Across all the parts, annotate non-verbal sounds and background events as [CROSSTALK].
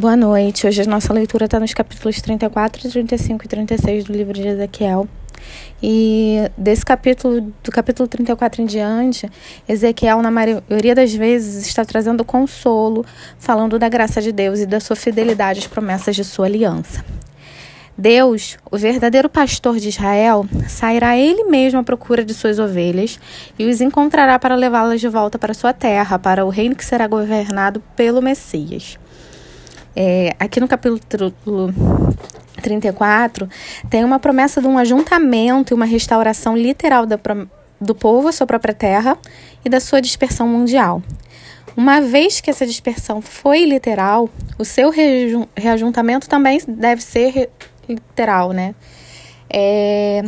Boa noite. Hoje a nossa leitura está nos capítulos 34, 35 e 36 do livro de Ezequiel. E desse capítulo, do capítulo 34 em diante, Ezequiel, na maioria das vezes, está trazendo consolo, falando da graça de Deus e da sua fidelidade às promessas de sua aliança. Deus, o verdadeiro pastor de Israel, sairá ele mesmo à procura de suas ovelhas e os encontrará para levá-las de volta para sua terra, para o reino que será governado pelo Messias. É, aqui no capítulo 34, tem uma promessa de um ajuntamento e uma restauração literal da, do povo à sua própria terra e da sua dispersão mundial. Uma vez que essa dispersão foi literal, o seu reajuntamento também deve ser literal, né? É,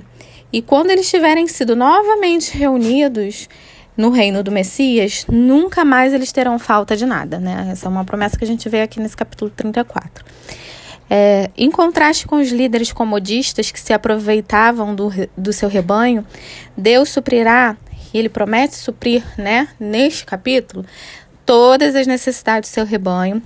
e quando eles tiverem sido novamente reunidos, no reino do Messias, nunca mais eles terão falta de nada, né? Essa é uma promessa que a gente vê aqui nesse capítulo 34. É, em contraste com os líderes comodistas que se aproveitavam do, do seu rebanho, Deus suprirá, e ele promete suprir, né, neste capítulo, todas as necessidades do seu rebanho,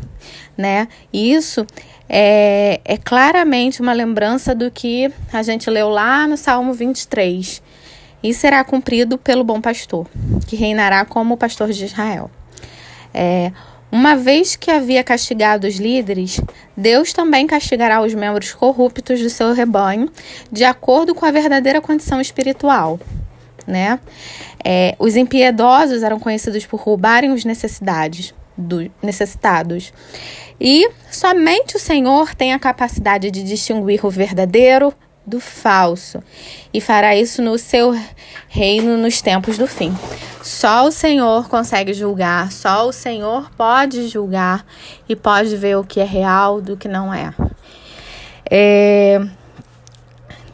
né? E isso é, é claramente uma lembrança do que a gente leu lá no Salmo 23 e será cumprido pelo bom pastor, que reinará como pastor de Israel. É, uma vez que havia castigado os líderes, Deus também castigará os membros corruptos do seu rebanho, de acordo com a verdadeira condição espiritual. Né? É, os impiedosos eram conhecidos por roubarem os necessidades, do, necessitados. E somente o Senhor tem a capacidade de distinguir o verdadeiro do falso e fará isso no seu reino nos tempos do fim. Só o Senhor consegue julgar, só o Senhor pode julgar e pode ver o que é real do que não é. é...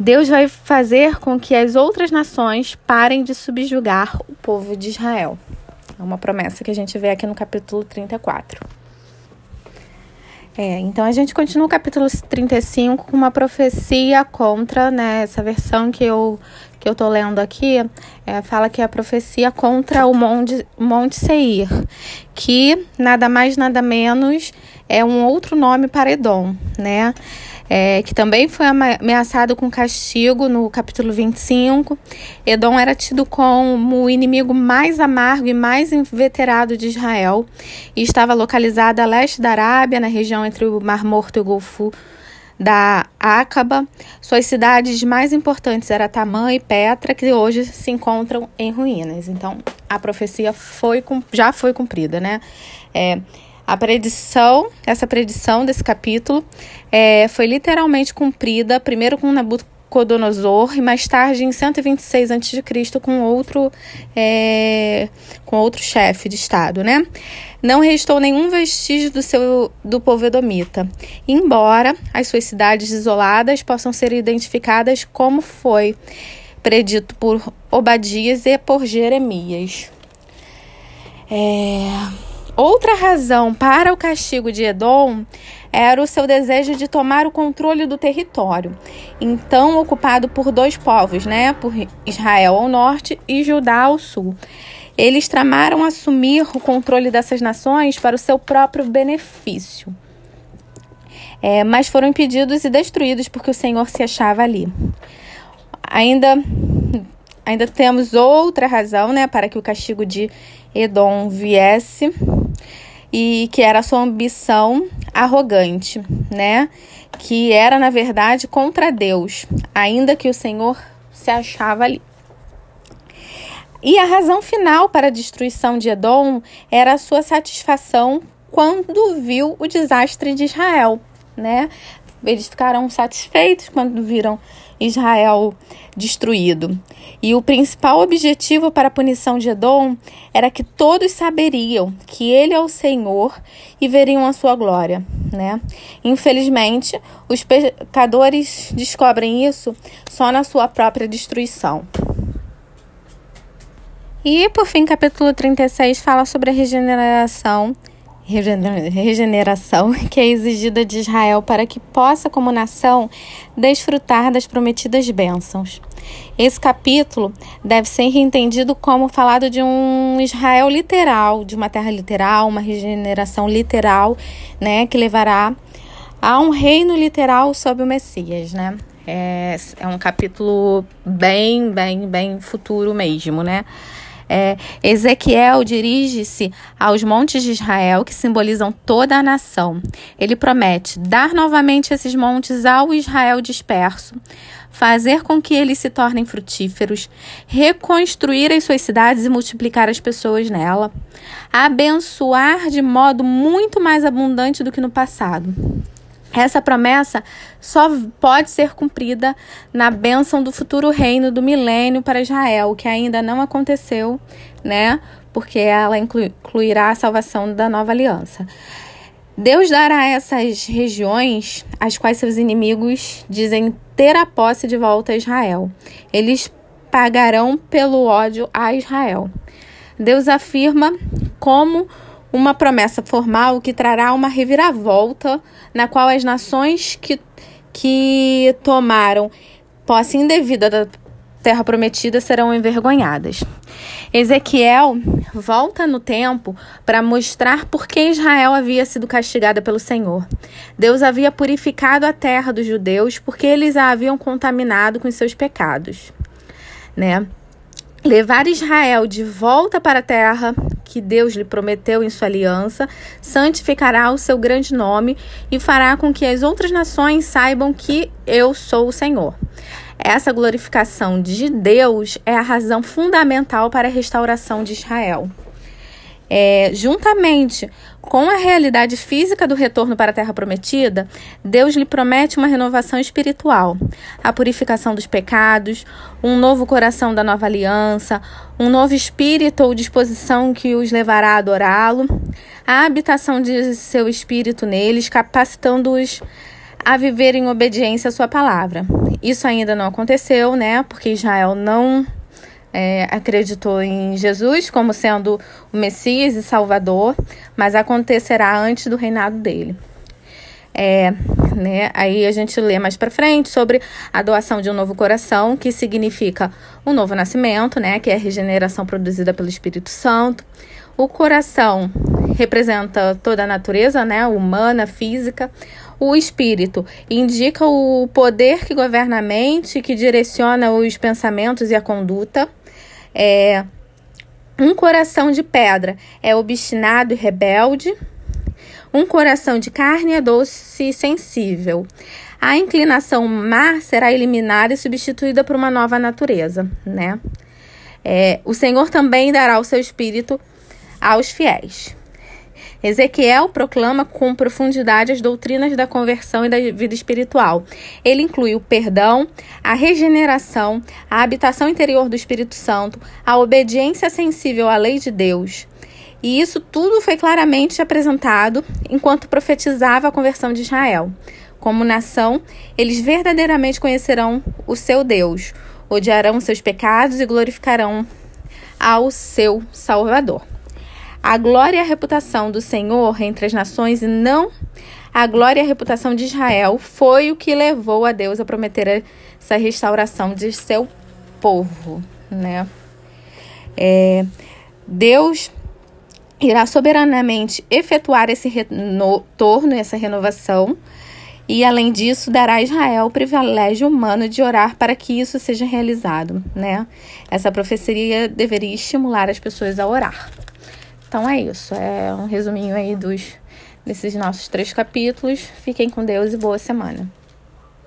Deus vai fazer com que as outras nações parem de subjugar o povo de Israel. É uma promessa que a gente vê aqui no capítulo 34. É, então a gente continua o capítulo 35 com uma profecia contra, né, essa versão que eu, que eu tô lendo aqui, é, fala que é a profecia contra o Monte, Monte Seir, que nada mais, nada menos é um outro nome para Edom, né? é, que também foi ameaçado com castigo no capítulo 25. Edom era tido como o inimigo mais amargo e mais inveterado de Israel e estava localizada a leste da Arábia, na região entre o Mar Morto e o Golfo da Acaba. Suas cidades mais importantes eram Tamã e Petra, que hoje se encontram em ruínas. Então, a profecia foi, já foi cumprida, né? É, a predição, essa predição desse capítulo é, foi literalmente cumprida, primeiro com Nabucodonosor e mais tarde em 126 a.C. com outro é, com outro chefe de estado, né? Não restou nenhum vestígio do seu do povo edomita, embora as suas cidades isoladas possam ser identificadas como foi predito por Obadias e por Jeremias. É Outra razão para o castigo de Edom era o seu desejo de tomar o controle do território, então ocupado por dois povos, né, por Israel ao norte e Judá ao sul. Eles tramaram assumir o controle dessas nações para o seu próprio benefício. É, mas foram impedidos e destruídos porque o Senhor se achava ali. Ainda, ainda temos outra razão né, para que o castigo de Edom viesse e que era sua ambição arrogante, né? Que era, na verdade, contra Deus, ainda que o Senhor se achava ali. E a razão final para a destruição de Edom era a sua satisfação quando viu o desastre de Israel, né? Eles ficaram satisfeitos quando viram Israel destruído. E o principal objetivo para a punição de Edom era que todos saberiam que ele é o Senhor e veriam a sua glória, né? Infelizmente, os pecadores descobrem isso só na sua própria destruição. E por fim, capítulo 36 fala sobre a regeneração regeneração [LAUGHS] que é exigida de Israel para que possa, como nação, desfrutar das prometidas bênçãos. Esse capítulo deve ser entendido como falado de um Israel literal, de uma terra literal, uma regeneração literal, né, que levará a um reino literal sob o Messias, né? É, é um capítulo bem, bem, bem futuro mesmo, né? É, Ezequiel dirige-se aos montes de Israel, que simbolizam toda a nação. Ele promete dar novamente esses montes ao Israel disperso, fazer com que eles se tornem frutíferos, reconstruir as suas cidades e multiplicar as pessoas nela, abençoar de modo muito mais abundante do que no passado. Essa promessa só pode ser cumprida na bênção do futuro reino do milênio para Israel, que ainda não aconteceu, né? Porque ela incluirá a salvação da nova aliança. Deus dará essas regiões, as quais seus inimigos dizem ter a posse de volta a Israel. Eles pagarão pelo ódio a Israel. Deus afirma como uma promessa formal que trará uma reviravolta na qual as nações que, que tomaram posse indevida da terra prometida serão envergonhadas. Ezequiel volta no tempo para mostrar por que Israel havia sido castigada pelo Senhor. Deus havia purificado a terra dos judeus porque eles a haviam contaminado com seus pecados, né? Levar Israel de volta para a terra que Deus lhe prometeu em sua aliança, santificará o seu grande nome e fará com que as outras nações saibam que eu sou o Senhor. Essa glorificação de Deus é a razão fundamental para a restauração de Israel. É, juntamente com a realidade física do retorno para a Terra Prometida, Deus lhe promete uma renovação espiritual, a purificação dos pecados, um novo coração da nova aliança, um novo espírito ou disposição que os levará a adorá-lo, a habitação de seu espírito neles, capacitando-os a viver em obediência à sua palavra. Isso ainda não aconteceu, né? Porque Israel não é, acreditou em Jesus como sendo o Messias e Salvador, mas acontecerá antes do reinado dele. É, né? Aí a gente lê mais para frente sobre a doação de um novo coração, que significa um novo nascimento, né? Que é a regeneração produzida pelo Espírito Santo. O coração representa toda a natureza, né? Humana, física. O espírito indica o poder que governa a mente, que direciona os pensamentos e a conduta. É, um coração de pedra é obstinado e rebelde. Um coração de carne é doce e sensível. A inclinação má será eliminada e substituída por uma nova natureza, né? É, o Senhor também dará o seu espírito aos fiéis. Ezequiel proclama com profundidade as doutrinas da conversão e da vida espiritual. Ele inclui o perdão, a regeneração, a habitação interior do Espírito Santo, a obediência sensível à lei de Deus. E isso tudo foi claramente apresentado enquanto profetizava a conversão de Israel. Como nação, eles verdadeiramente conhecerão o seu Deus, odiarão seus pecados e glorificarão ao seu Salvador. A glória e a reputação do Senhor entre as nações e não a glória e a reputação de Israel foi o que levou a Deus a prometer essa restauração de seu povo, né? É, Deus irá soberanamente efetuar esse retorno, essa renovação, e além disso dará a Israel o privilégio humano de orar para que isso seja realizado, né? Essa profecia deveria estimular as pessoas a orar. Então é isso, é um resuminho aí dos desses nossos três capítulos. Fiquem com Deus e boa semana.